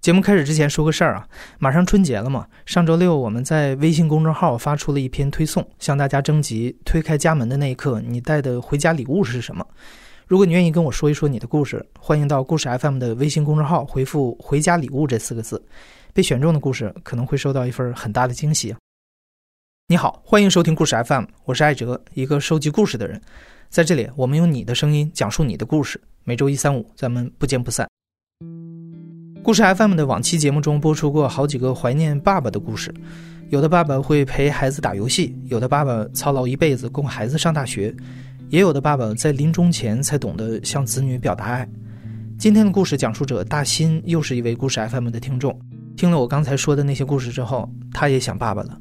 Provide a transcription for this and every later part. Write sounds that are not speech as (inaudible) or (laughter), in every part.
节目开始之前说个事儿啊，马上春节了嘛。上周六我们在微信公众号发出了一篇推送，向大家征集推开家门的那一刻，你带的回家礼物是什么？如果你愿意跟我说一说你的故事，欢迎到故事 FM 的微信公众号回复“回家礼物”这四个字，被选中的故事可能会收到一份很大的惊喜。你好，欢迎收听故事 FM，我是艾哲，一个收集故事的人。在这里，我们用你的声音讲述你的故事。每周一、三、五，咱们不见不散。故事 FM 的往期节目中播出过好几个怀念爸爸的故事，有的爸爸会陪孩子打游戏，有的爸爸操劳一辈子供孩子上大学，也有的爸爸在临终前才懂得向子女表达爱。今天的故事讲述者大新又是一位故事 FM 的听众，听了我刚才说的那些故事之后，他也想爸爸了。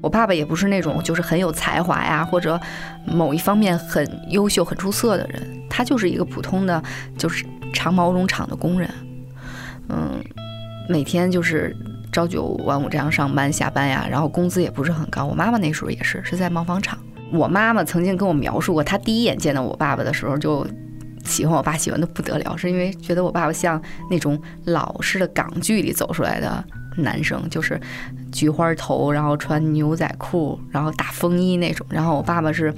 我爸爸也不是那种就是很有才华呀，或者某一方面很优秀、很出色的人，他就是一个普通的，就是。长毛绒厂的工人，嗯，每天就是朝九晚五这样上班下班呀，然后工资也不是很高。我妈妈那时候也是是在毛纺厂。我妈妈曾经跟我描述过，她第一眼见到我爸爸的时候就喜欢我爸，喜欢的不得了，是因为觉得我爸爸像那种老式的港剧里走出来的男生，就是菊花头，然后穿牛仔裤，然后大风衣那种。然后我爸爸是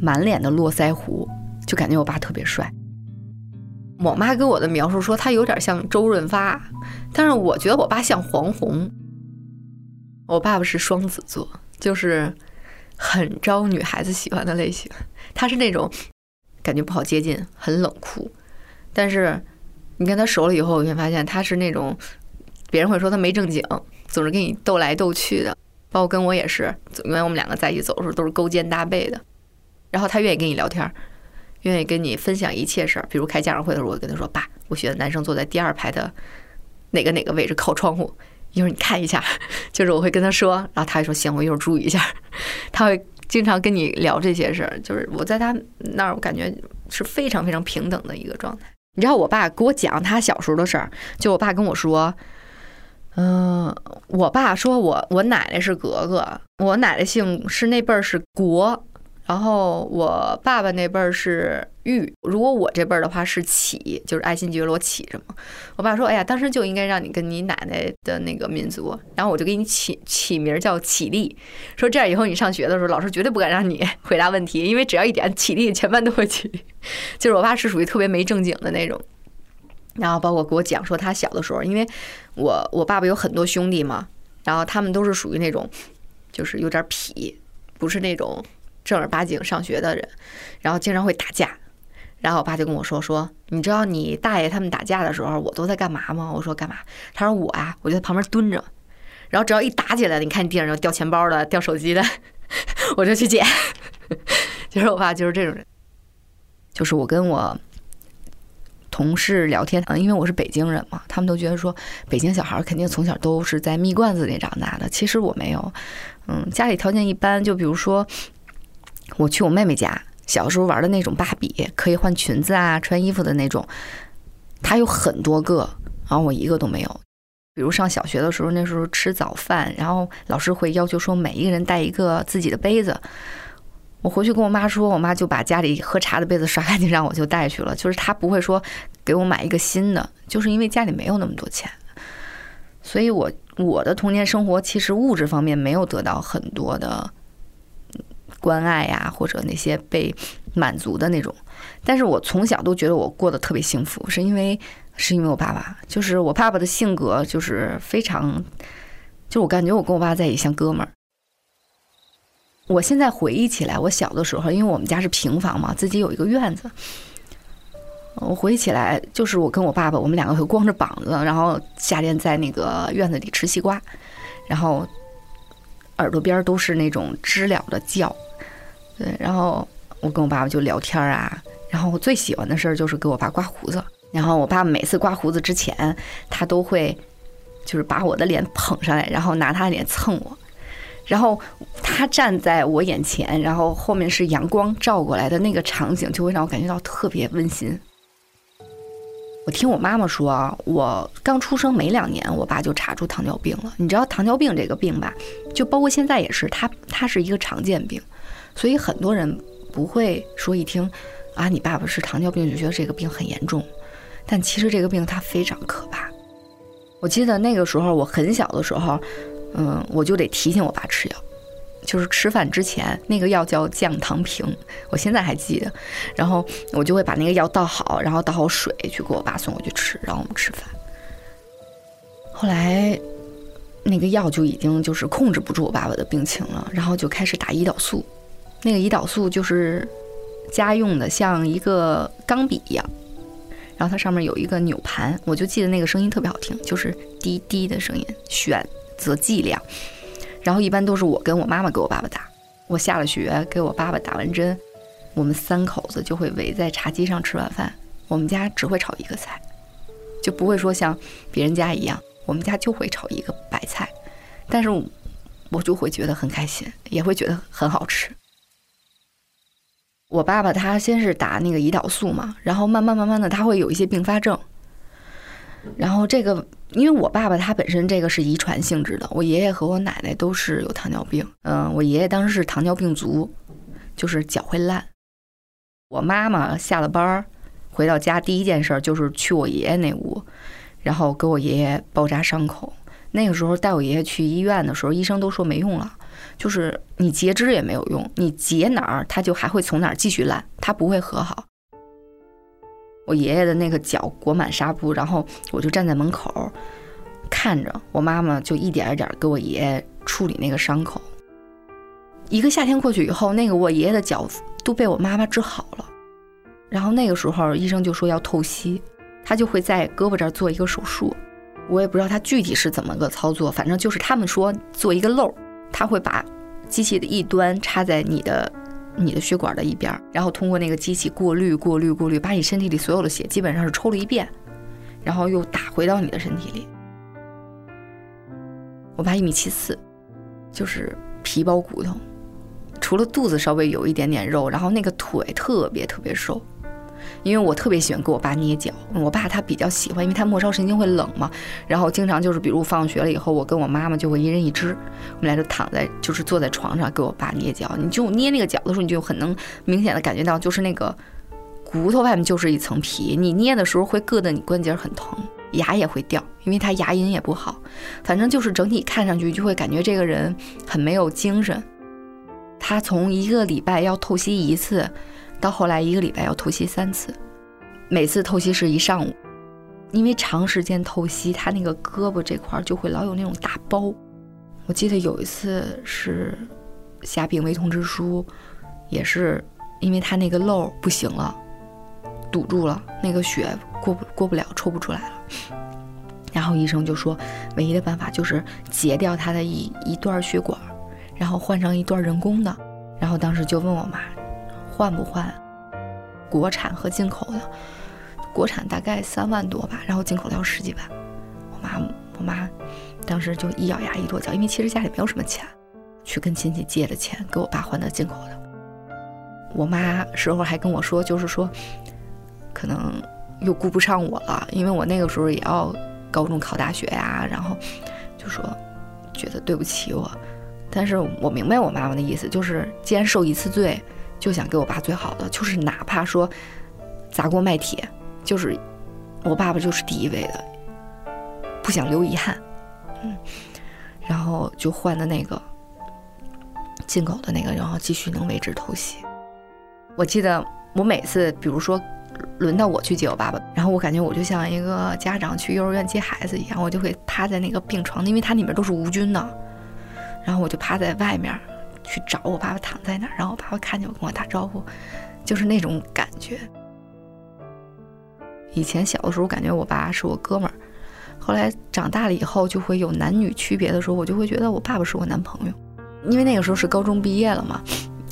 满脸的络腮胡，就感觉我爸特别帅。我妈给我的描述说他有点像周润发，但是我觉得我爸像黄宏。我爸爸是双子座，就是很招女孩子喜欢的类型。他是那种感觉不好接近，很冷酷。但是你跟他熟了以后，你会发现他是那种别人会说他没正经，总是跟你斗来斗去的。包括跟我也是，因为我们两个在一起走的时候都是勾肩搭背的。然后他愿意跟你聊天。愿意跟你分享一切事儿，比如开家长会的时候，我跟他说：“爸，我选男生坐在第二排的哪个哪个位置，靠窗户。一会儿你看一下。(laughs) ”就是我会跟他说，然后他会说：“行，我一会儿注意一下。(laughs) ”他会经常跟你聊这些事儿。就是我在他那儿，我感觉是非常非常平等的一个状态。你知道，我爸给我讲他小时候的事儿，就我爸跟我说：“嗯，我爸说我我奶奶是格格，我奶奶姓是那辈儿是国。”然后我爸爸那辈儿是玉，如果我这辈儿的话是启，就是爱新觉罗启什么。我爸说：“哎呀，当时就应该让你跟你奶奶的那个民族。”然后我就给你起起名叫启立，说这样以后你上学的时候，老师绝对不敢让你回答问题，因为只要一点启立，全班都会起立。(laughs) 就是我爸是属于特别没正经的那种。然后包括给我讲说他小的时候，因为我我爸爸有很多兄弟嘛，然后他们都是属于那种就是有点痞，不是那种。正儿八经上学的人，然后经常会打架，然后我爸就跟我说说，你知道你大爷他们打架的时候，我都在干嘛吗？我说干嘛？他说我啊，我就在旁边蹲着，然后只要一打起来，你看你地上有掉钱包的、掉手机的，(laughs) 我就去捡。其 (laughs) 实我爸就是这种人，就是我跟我同事聊天，嗯，因为我是北京人嘛，他们都觉得说北京小孩肯定从小都是在蜜罐子里长大的，其实我没有，嗯，家里条件一般，就比如说。我去我妹妹家，小时候玩的那种芭比，可以换裙子啊、穿衣服的那种，她有很多个，然后我一个都没有。比如上小学的时候，那时候吃早饭，然后老师会要求说每一个人带一个自己的杯子。我回去跟我妈说，我妈就把家里喝茶的杯子刷干净，让我就带去了。就是她不会说给我买一个新的，就是因为家里没有那么多钱。所以我我的童年生活其实物质方面没有得到很多的。关爱呀，或者那些被满足的那种，但是我从小都觉得我过得特别幸福，是因为是因为我爸爸，就是我爸爸的性格就是非常，就我感觉我跟我爸在一起像哥们儿。我现在回忆起来，我小的时候，因为我们家是平房嘛，自己有一个院子，我回忆起来，就是我跟我爸爸，我们两个会光着膀子，然后夏天在那个院子里吃西瓜，然后耳朵边都是那种知了的叫。对，然后我跟我爸爸就聊天啊，然后我最喜欢的事儿就是给我爸刮胡子。然后我爸每次刮胡子之前，他都会就是把我的脸捧上来，然后拿他的脸蹭我。然后他站在我眼前，然后后面是阳光照过来的那个场景，就会让我感觉到特别温馨。我听我妈妈说，我刚出生没两年，我爸就查出糖尿病了。你知道糖尿病这个病吧？就包括现在也是，它它是一个常见病。所以很多人不会说一听，啊，你爸爸是糖尿病就觉得这个病很严重，但其实这个病它非常可怕。我记得那个时候我很小的时候，嗯，我就得提醒我爸吃药，就是吃饭之前那个药叫降糖平，我现在还记得。然后我就会把那个药倒好，然后倒好水去给我爸送过去吃，然后我们吃饭。后来那个药就已经就是控制不住我爸爸的病情了，然后就开始打胰岛素。那个胰岛素就是家用的，像一个钢笔一样。然后它上面有一个扭盘，我就记得那个声音特别好听，就是滴滴的声音，选择剂量。然后一般都是我跟我妈妈给我爸爸打，我下了学给我爸爸打完针，我们三口子就会围在茶几上吃晚饭。我们家只会炒一个菜，就不会说像别人家一样，我们家就会炒一个白菜，但是我就会觉得很开心，也会觉得很好吃。我爸爸他先是打那个胰岛素嘛，然后慢慢慢慢的他会有一些并发症。然后这个，因为我爸爸他本身这个是遗传性质的，我爷爷和我奶奶都是有糖尿病。嗯，我爷爷当时是糖尿病足，就是脚会烂。我妈妈下了班儿回到家，第一件事就是去我爷爷那屋，然后给我爷爷包扎伤口。那个时候带我爷爷去医院的时候，医生都说没用了。就是你截肢也没有用，你截哪儿，它就还会从哪儿继续烂，它不会和好。我爷爷的那个脚裹满纱布，然后我就站在门口，看着我妈妈就一点一点给我爷爷处理那个伤口。一个夏天过去以后，那个我爷爷的脚都被我妈妈治好了。然后那个时候医生就说要透析，他就会在胳膊这儿做一个手术，我也不知道他具体是怎么个操作，反正就是他们说做一个漏。他会把机器的一端插在你的你的血管的一边，然后通过那个机器过滤、过滤、过滤，把你身体里所有的血基本上是抽了一遍，然后又打回到你的身体里。我爸一米七四，就是皮包骨头，除了肚子稍微有一点点肉，然后那个腿特别特别瘦。因为我特别喜欢给我爸捏脚，我爸他比较喜欢，因为他末梢神经会冷嘛。然后经常就是，比如放学了以后，我跟我妈妈就会一人一只，我们俩就躺在，就是坐在床上给我爸捏脚。你就捏那个脚的时候，你就很能明显的感觉到，就是那个骨头外面就是一层皮，你捏的时候会硌得你关节很疼，牙也会掉，因为他牙龈也不好。反正就是整体看上去就会感觉这个人很没有精神。他从一个礼拜要透析一次。到后来一个礼拜要透析三次，每次透析是一上午，因为长时间透析，他那个胳膊这块就会老有那种大包。我记得有一次是下病危通知书，也是因为他那个漏不行了，堵住了，那个血过不过不了，抽不出来了。然后医生就说，唯一的办法就是截掉他的一一段血管，然后换上一段人工的。然后当时就问我妈。换不换？国产和进口的，国产大概三万多吧，然后进口的要十几万。我妈，我妈当时就一咬牙一跺脚，因为其实家里没有什么钱，去跟亲戚借的钱给我爸换的进口的。我妈时候还跟我说，就是说，可能又顾不上我了，因为我那个时候也要高中考大学呀，然后就说觉得对不起我。但是我明白我妈妈的意思，就是既然受一次罪。就想给我爸最好的，就是哪怕说砸锅卖铁，就是我爸爸就是第一位的，不想留遗憾，嗯，然后就换的那个进口的那个，然后继续能维持偷袭。我记得我每次，比如说轮到我去接我爸爸，然后我感觉我就像一个家长去幼儿园接孩子一样，我就会趴在那个病床，因为它里面都是无菌的，然后我就趴在外面。去找我爸爸躺在那儿，然后我爸爸看见我跟我打招呼，就是那种感觉。以前小的时候感觉我爸是我哥们儿，后来长大了以后就会有男女区别的时候，我就会觉得我爸爸是我男朋友，因为那个时候是高中毕业了嘛，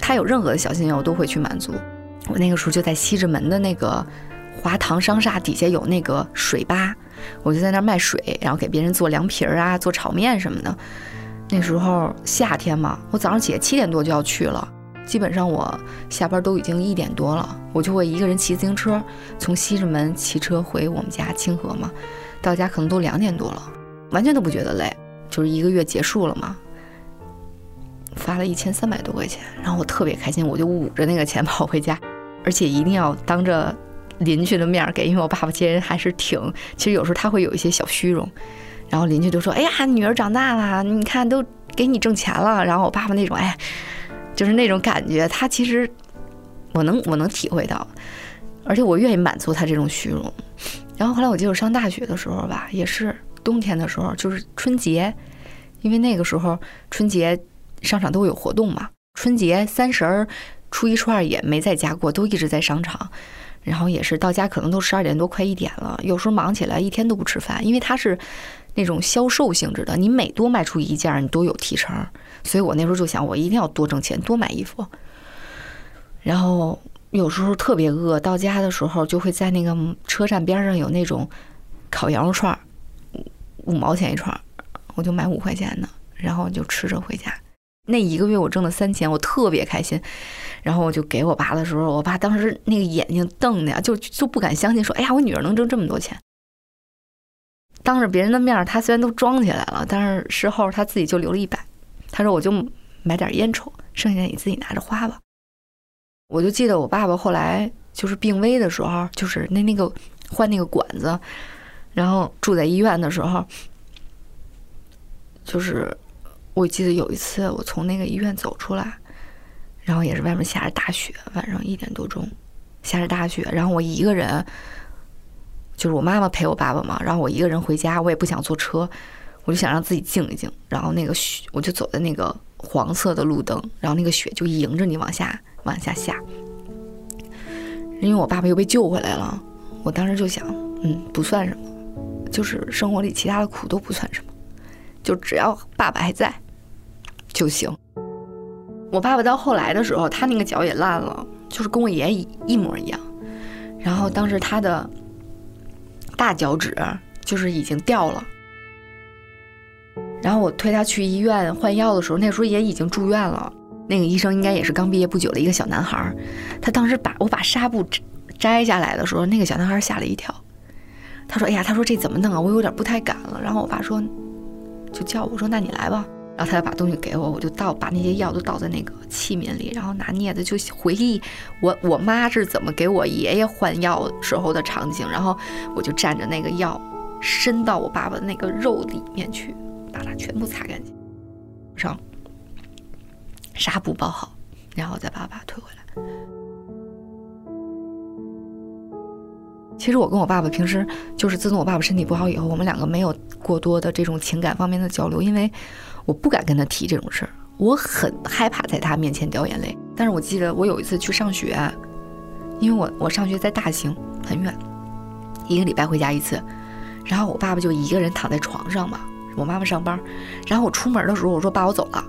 他有任何的小心愿我都会去满足。我那个时候就在西直门的那个华堂商厦底下有那个水吧，我就在那儿卖水，然后给别人做凉皮儿啊，做炒面什么的。那时候夏天嘛，我早上起来七点多就要去了，基本上我下班都已经一点多了，我就会一个人骑自行车从西直门骑车回我们家清河嘛，到家可能都两点多了，完全都不觉得累，就是一个月结束了嘛，发了一千三百多块钱，然后我特别开心，我就捂着那个钱 (laughs) 跑回家，而且一定要当着邻居的面给，因为我爸爸这人还是挺，其实有时候他会有一些小虚荣，然后邻居就说：“哎呀，女儿长大了，你看都给你挣钱了。”然后我爸爸那种哎，就是那种感觉，他其实我能我能体会到，而且我愿意满足他这种虚荣。然后后来我记得上大学的时候吧，也是冬天的时候，就是春节，因为那个时候春节商场都会有活动嘛，春节三十儿、初一、初二也没在家过，都一直在商场。然后也是到家可能都十二点多快一点了，有时候忙起来一天都不吃饭，因为他是那种销售性质的，你每多卖出一件，你都有提成。所以我那时候就想，我一定要多挣钱，多买衣服。然后有时候特别饿，到家的时候就会在那个车站边上有那种烤羊肉串，五五毛钱一串，我就买五块钱的，然后就吃着回家。那一个月我挣了三千，我特别开心。然后我就给我爸的时候，我爸当时那个眼睛瞪的呀，就就不敢相信，说：“哎呀，我女儿能挣这么多钱。”当着别人的面，他虽然都装起来了，但是事后他自己就留了一百。他说：“我就买点烟抽，剩下你自己拿着花吧。”我就记得我爸爸后来就是病危的时候，就是那那个换那个管子，然后住在医院的时候，就是我记得有一次我从那个医院走出来。然后也是外面下着大雪，晚上一点多钟，下着大雪。然后我一个人，就是我妈妈陪我爸爸嘛。然后我一个人回家，我也不想坐车，我就想让自己静一静。然后那个雪，我就走在那个黄色的路灯，然后那个雪就迎着你往下往下下。因为我爸爸又被救回来了，我当时就想，嗯，不算什么，就是生活里其他的苦都不算什么，就只要爸爸还在就行。我爸爸到后来的时候，他那个脚也烂了，就是跟我爷爷一模一样。然后当时他的大脚趾就是已经掉了。然后我推他去医院换药的时候，那时候也已经住院了。那个医生应该也是刚毕业不久的一个小男孩。他当时把我把纱布摘下来的时候，那个小男孩吓了一跳。他说：“哎呀，他说这怎么弄啊？我有点不太敢了。”然后我爸说：“就叫我说，那你来吧。”然后他就把东西给我，我就倒把那些药都倒在那个器皿里，然后拿镊子就回忆我我妈是怎么给我爷爷换药时候的场景，然后我就蘸着那个药伸到我爸爸的那个肉里面去，把它全部擦干净，上纱布包好，然后再把爸推回来。其实我跟我爸爸平时就是自从我爸爸身体不好以后，我们两个没有过多的这种情感方面的交流，因为。我不敢跟他提这种事儿，我很害怕在他面前掉眼泪。但是我记得我有一次去上学，因为我我上学在大兴很远，一个礼拜回家一次，然后我爸爸就一个人躺在床上嘛，我妈妈上班，然后我出门的时候我说爸我走了。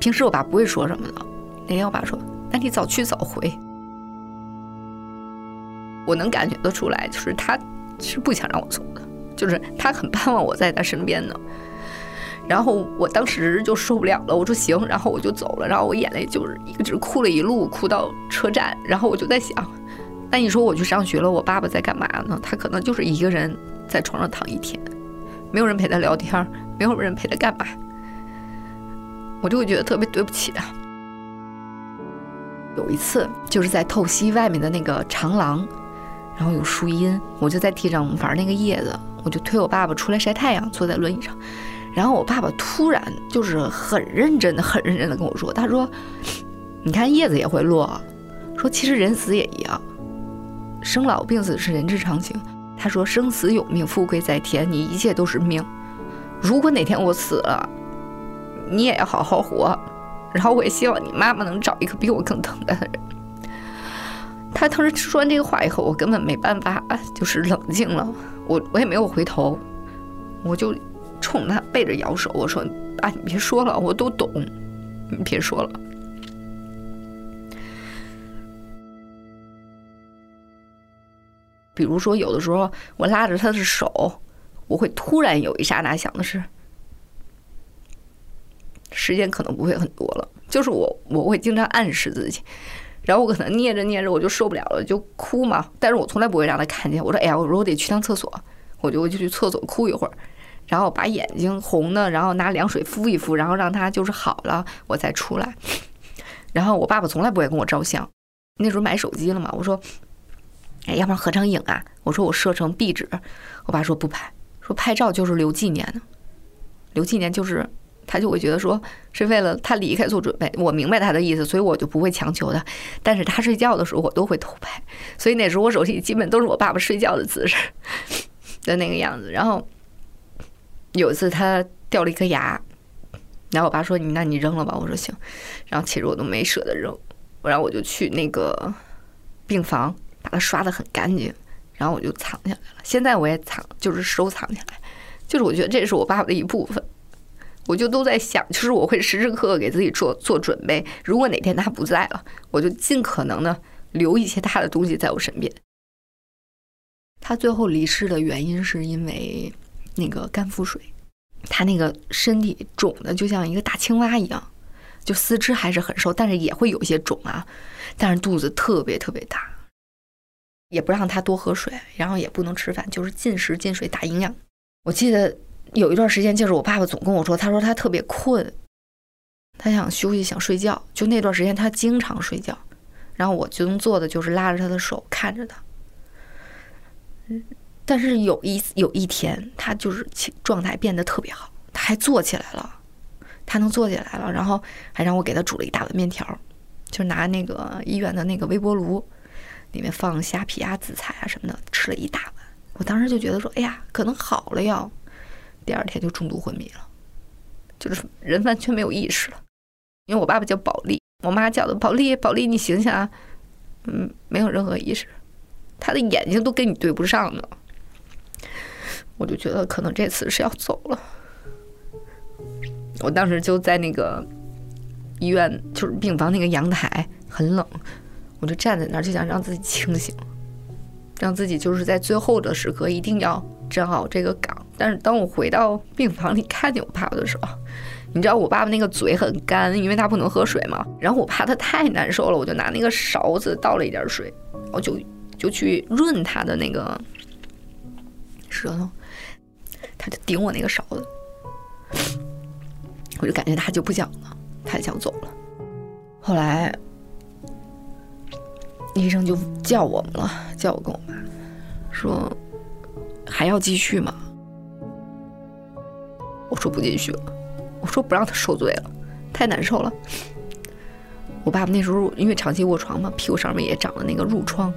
平时我爸不会说什么的，那天我爸说那你早去早回。我能感觉得出来，就是他是不想让我走的，就是他很盼望我在他身边的。然后我当时就受不了了，我说行，然后我就走了，然后我眼泪就是一直哭了一路，哭到车站，然后我就在想，那你说我去上学了，我爸爸在干嘛呢？他可能就是一个人在床上躺一天，没有人陪他聊天，没有人陪他干嘛，我就会觉得特别对不起他。有一次就是在透析外面的那个长廊，然后有树荫，我就在地上玩那个叶子，我就推我爸爸出来晒太阳，坐在轮椅上。然后我爸爸突然就是很认真的、很认真的跟我说：“他说，你看叶子也会落，说其实人死也一样，生老病死是人之常情。他说生死有命，富贵在天，你一切都是命。如果哪天我死了，你也要好好活。然后我也希望你妈妈能找一个比我更疼爱的人。(laughs) ”他当时说完这个话以后，我根本没办法，就是冷静了。我我也没有回头，我就。冲他背着摇手，我说：“啊，你别说了，我都懂，你别说了。”比如说，有的时候我拉着他的手，我会突然有一刹那想的是，时间可能不会很多了。就是我，我会经常暗示自己，然后我可能捏着捏着我就受不了了，就哭嘛。但是我从来不会让他看见。我说：“哎呀，我说我得去趟厕所，我就我就去厕所哭一会儿。”然后把眼睛红的，然后拿凉水敷一敷，然后让他就是好了，我再出来。然后我爸爸从来不会跟我照相，那时候买手机了嘛，我说哎，要不然合张影啊？我说我设成壁纸，我爸说不拍，说拍照就是留纪念的，留纪念就是他就会觉得说是为了他离开做准备。我明白他的意思，所以我就不会强求他。但是他睡觉的时候我都会偷拍，所以那时候我手机基本都是我爸爸睡觉的姿势 (laughs) 的那个样子。然后有一次他掉了一颗牙，然后我爸说你那你扔了吧，我说行。然后其实我都没舍得扔，然后我就去那个病房。把它刷的很干净，然后我就藏起来了。现在我也藏，就是收藏起来，就是我觉得这是我爸爸的一部分。我就都在想，就是我会时时刻刻给自己做做准备。如果哪天他不在了，我就尽可能的留一些他的东西在我身边。他最后离世的原因是因为那个肝腹水，他那个身体肿的就像一个大青蛙一样，就四肢还是很瘦，但是也会有一些肿啊，但是肚子特别特别大。也不让他多喝水，然后也不能吃饭，就是进食进水打营养。我记得有一段时间，就是我爸爸总跟我说，他说他特别困，他想休息想睡觉。就那段时间，他经常睡觉，然后我就能做的就是拉着他的手看着他。但是有一有一天，他就是状态变得特别好，他还坐起来了，他能坐起来了，然后还让我给他煮了一大碗面条，就拿那个医院的那个微波炉。里面放虾皮啊、紫菜啊什么的，吃了一大碗。我当时就觉得说：“哎呀，可能好了要。”第二天就重度昏迷了，就是人完全没有意识了。因为我爸爸叫保利，我妈叫的保利，保利，你醒醒啊！嗯，没有任何意识，他的眼睛都跟你对不上呢。我就觉得可能这次是要走了。我当时就在那个医院，就是病房那个阳台，很冷。我就站在那儿，就想让自己清醒，让自己就是在最后的时刻一定要站好这个岗。但是当我回到病房里看见我爸爸的时候，你知道我爸爸那个嘴很干，因为他不能喝水嘛。然后我怕他太难受了，我就拿那个勺子倒了一点水，我就就去润他的那个舌头，他就顶我那个勺子，我就感觉他就不讲了，他想走了。后来。医生就叫我们了，叫我跟我妈说还要继续吗？我说不继续了，我说不让他受罪了，太难受了。我爸爸那时候因为长期卧床嘛，屁股上面也长了那个褥疮。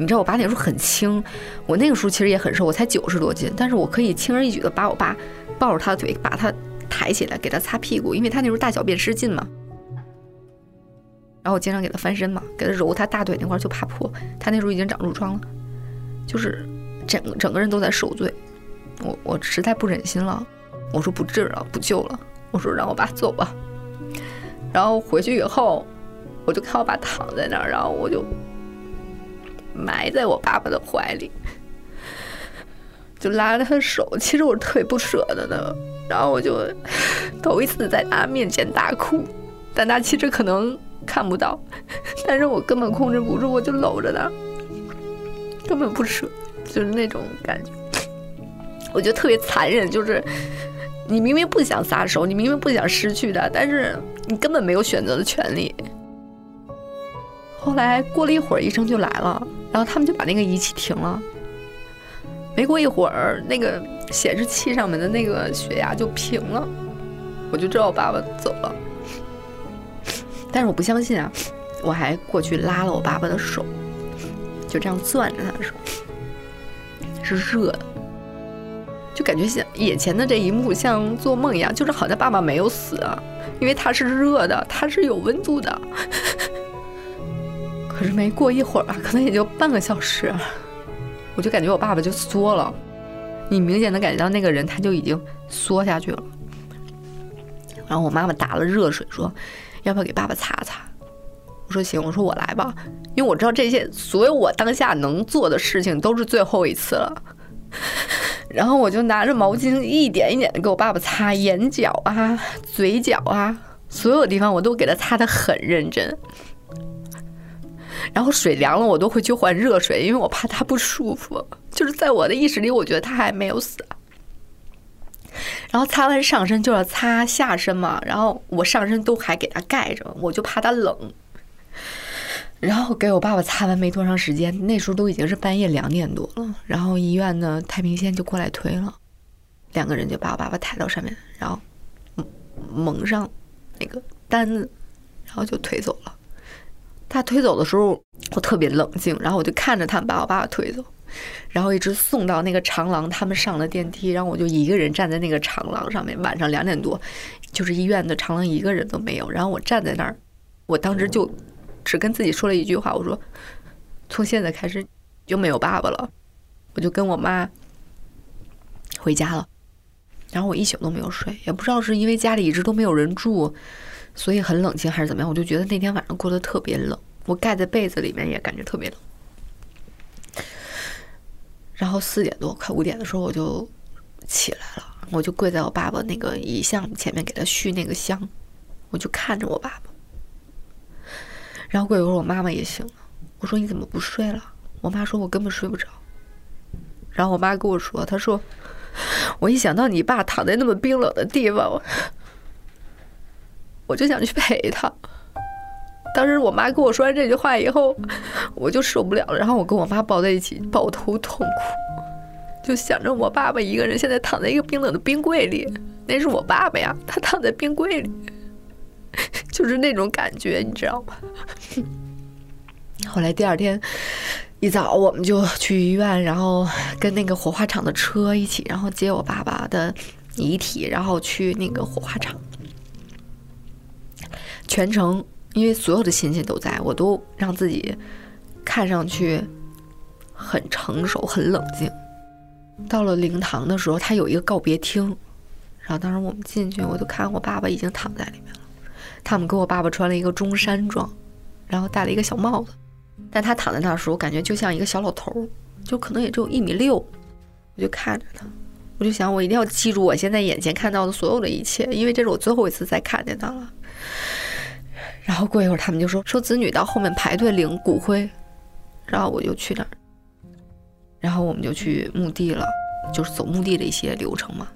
你知道我爸那时候很轻，我那个时候其实也很瘦，我才九十多斤，但是我可以轻而易举的把我爸抱着他的腿，把他抬起来给他擦屁股，因为他那时候大小便失禁嘛。然后我经常给他翻身嘛，给他揉他大腿那块儿就怕破，他那时候已经长褥疮了，就是整整个人都在受罪。我我实在不忍心了，我说不治了，不救了，我说让我爸走吧。然后回去以后，我就看我爸躺在那儿，然后我就埋在我爸爸的怀里，就拉着他的手，其实我是特别不舍得的。然后我就 (laughs) 头一次在他面前大哭，但他其实可能。看不到，但是我根本控制不住，我就搂着他，根本不舍，就是那种感觉，我觉得特别残忍。就是你明明不想撒手，你明明不想失去他，但是你根本没有选择的权利。后来过了一会儿，医生就来了，然后他们就把那个仪器停了。没过一会儿，那个显示器上面的那个血压就平了，我就知道我爸爸走了。但是我不相信啊！我还过去拉了我爸爸的手，就这样攥着他的手，是热的，就感觉像眼前的这一幕像做梦一样，就是好像爸爸没有死啊，因为他是热的，他是有温度的。可是没过一会儿吧，可能也就半个小时，我就感觉我爸爸就缩了，你明显的感觉到那个人他就已经缩下去了。然后我妈妈打了热水说。要不要给爸爸擦擦？我说行，我说我来吧，因为我知道这些所有我当下能做的事情都是最后一次了。然后我就拿着毛巾一点一点的给我爸爸擦眼角啊、嘴角啊，所有地方我都给他擦的很认真。然后水凉了，我都会去换热水，因为我怕他不舒服。就是在我的意识里，我觉得他还没有死。然后擦完上身就要擦下身嘛，然后我上身都还给他盖着，我就怕他冷。然后给我爸爸擦完没多长时间，那时候都已经是半夜两点多了。然后医院的太平间就过来推了，两个人就把我爸爸抬到上面，然后蒙上那个单子，然后就推走了。他推走的时候，我特别冷静，然后我就看着他们把我爸爸推走，然后一直送到那个长廊，他们上了电梯，然后我就一个人站在那个长廊上面。晚上两点多，就是医院的长廊一个人都没有，然后我站在那儿，我当时就。只跟自己说了一句话，我说：“从现在开始就没有爸爸了。”我就跟我妈回家了。然后我一宿都没有睡，也不知道是因为家里一直都没有人住，所以很冷清还是怎么样。我就觉得那天晚上过得特别冷，我盖在被子里面也感觉特别冷。然后四点多快五点的时候，我就起来了，我就跪在我爸爸那个遗像前面给他续那个香，我就看着我爸爸。然后过一会儿，我妈妈也醒了。我说：“你怎么不睡了？”我妈说：“我根本睡不着。”然后我妈跟我说：“她说，我一想到你爸躺在那么冰冷的地方，我我就想去陪他。”当时我妈跟我说完这句话以后，我就受不了了。然后我跟我妈抱在一起，抱头痛哭，就想着我爸爸一个人现在躺在一个冰冷的冰柜里，那是我爸爸呀，他躺在冰柜里。(laughs) 就是那种感觉，你知道吗？后来第二天一早，我们就去医院，然后跟那个火化场的车一起，然后接我爸爸的遗体，然后去那个火化场。全程，因为所有的亲戚都在，我都让自己看上去很成熟、很冷静。到了灵堂的时候，他有一个告别厅，然后当时我们进去，我就看我爸爸已经躺在里面了。他们给我爸爸穿了一个中山装，然后戴了一个小帽子，但他躺在那儿的时候，感觉就像一个小老头，就可能也只有一米六。我就看着他，我就想，我一定要记住我现在眼前看到的所有的一切，因为这是我最后一次再看见他了。然后过一会儿，他们就说说子女到后面排队领骨灰，然后我就去那儿，然后我们就去墓地了，就是走墓地的一些流程嘛。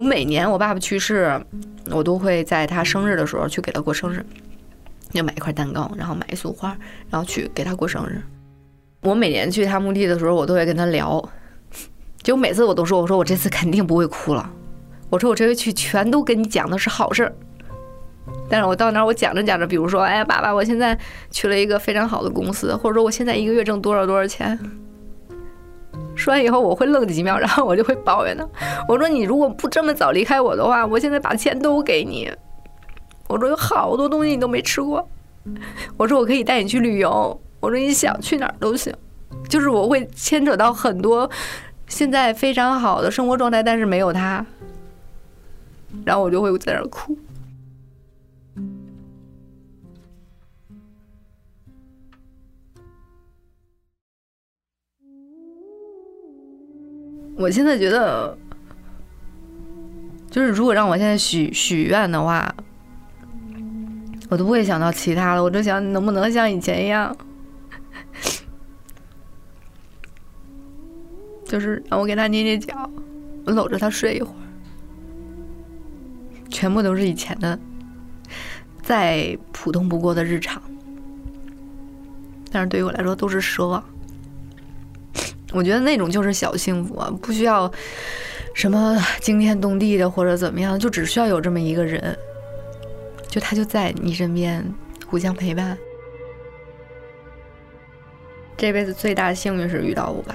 每年我爸爸去世，我都会在他生日的时候去给他过生日，就买一块蛋糕，然后买一束花，然后去给他过生日。我每年去他墓地的时候，我都会跟他聊，就每次我都说：“我说我这次肯定不会哭了，我说我这回去全都跟你讲的是好事儿。”但是我到那儿我讲着讲着，比如说：“哎呀，爸爸，我现在去了一个非常好的公司，或者说我现在一个月挣多少多少钱。”说完以后，我会愣几秒，然后我就会抱怨他。我说：“你如果不这么早离开我的话，我现在把钱都给你。”我说：“有好多东西你都没吃过。”我说：“我可以带你去旅游。”我说：“你想去哪儿都行。”就是我会牵扯到很多现在非常好的生活状态，但是没有他，然后我就会在那儿哭。我现在觉得，就是如果让我现在许许愿的话，我都不会想到其他的，我就想能不能像以前一样，(laughs) 就是让我给他捏捏脚，我搂着他睡一会儿，全部都是以前的，再普通不过的日常，但是对于我来说都是奢望。我觉得那种就是小幸福啊，不需要什么惊天动地的或者怎么样，就只需要有这么一个人，就他就在你身边，互相陪伴。这辈子最大的幸运是遇到我爸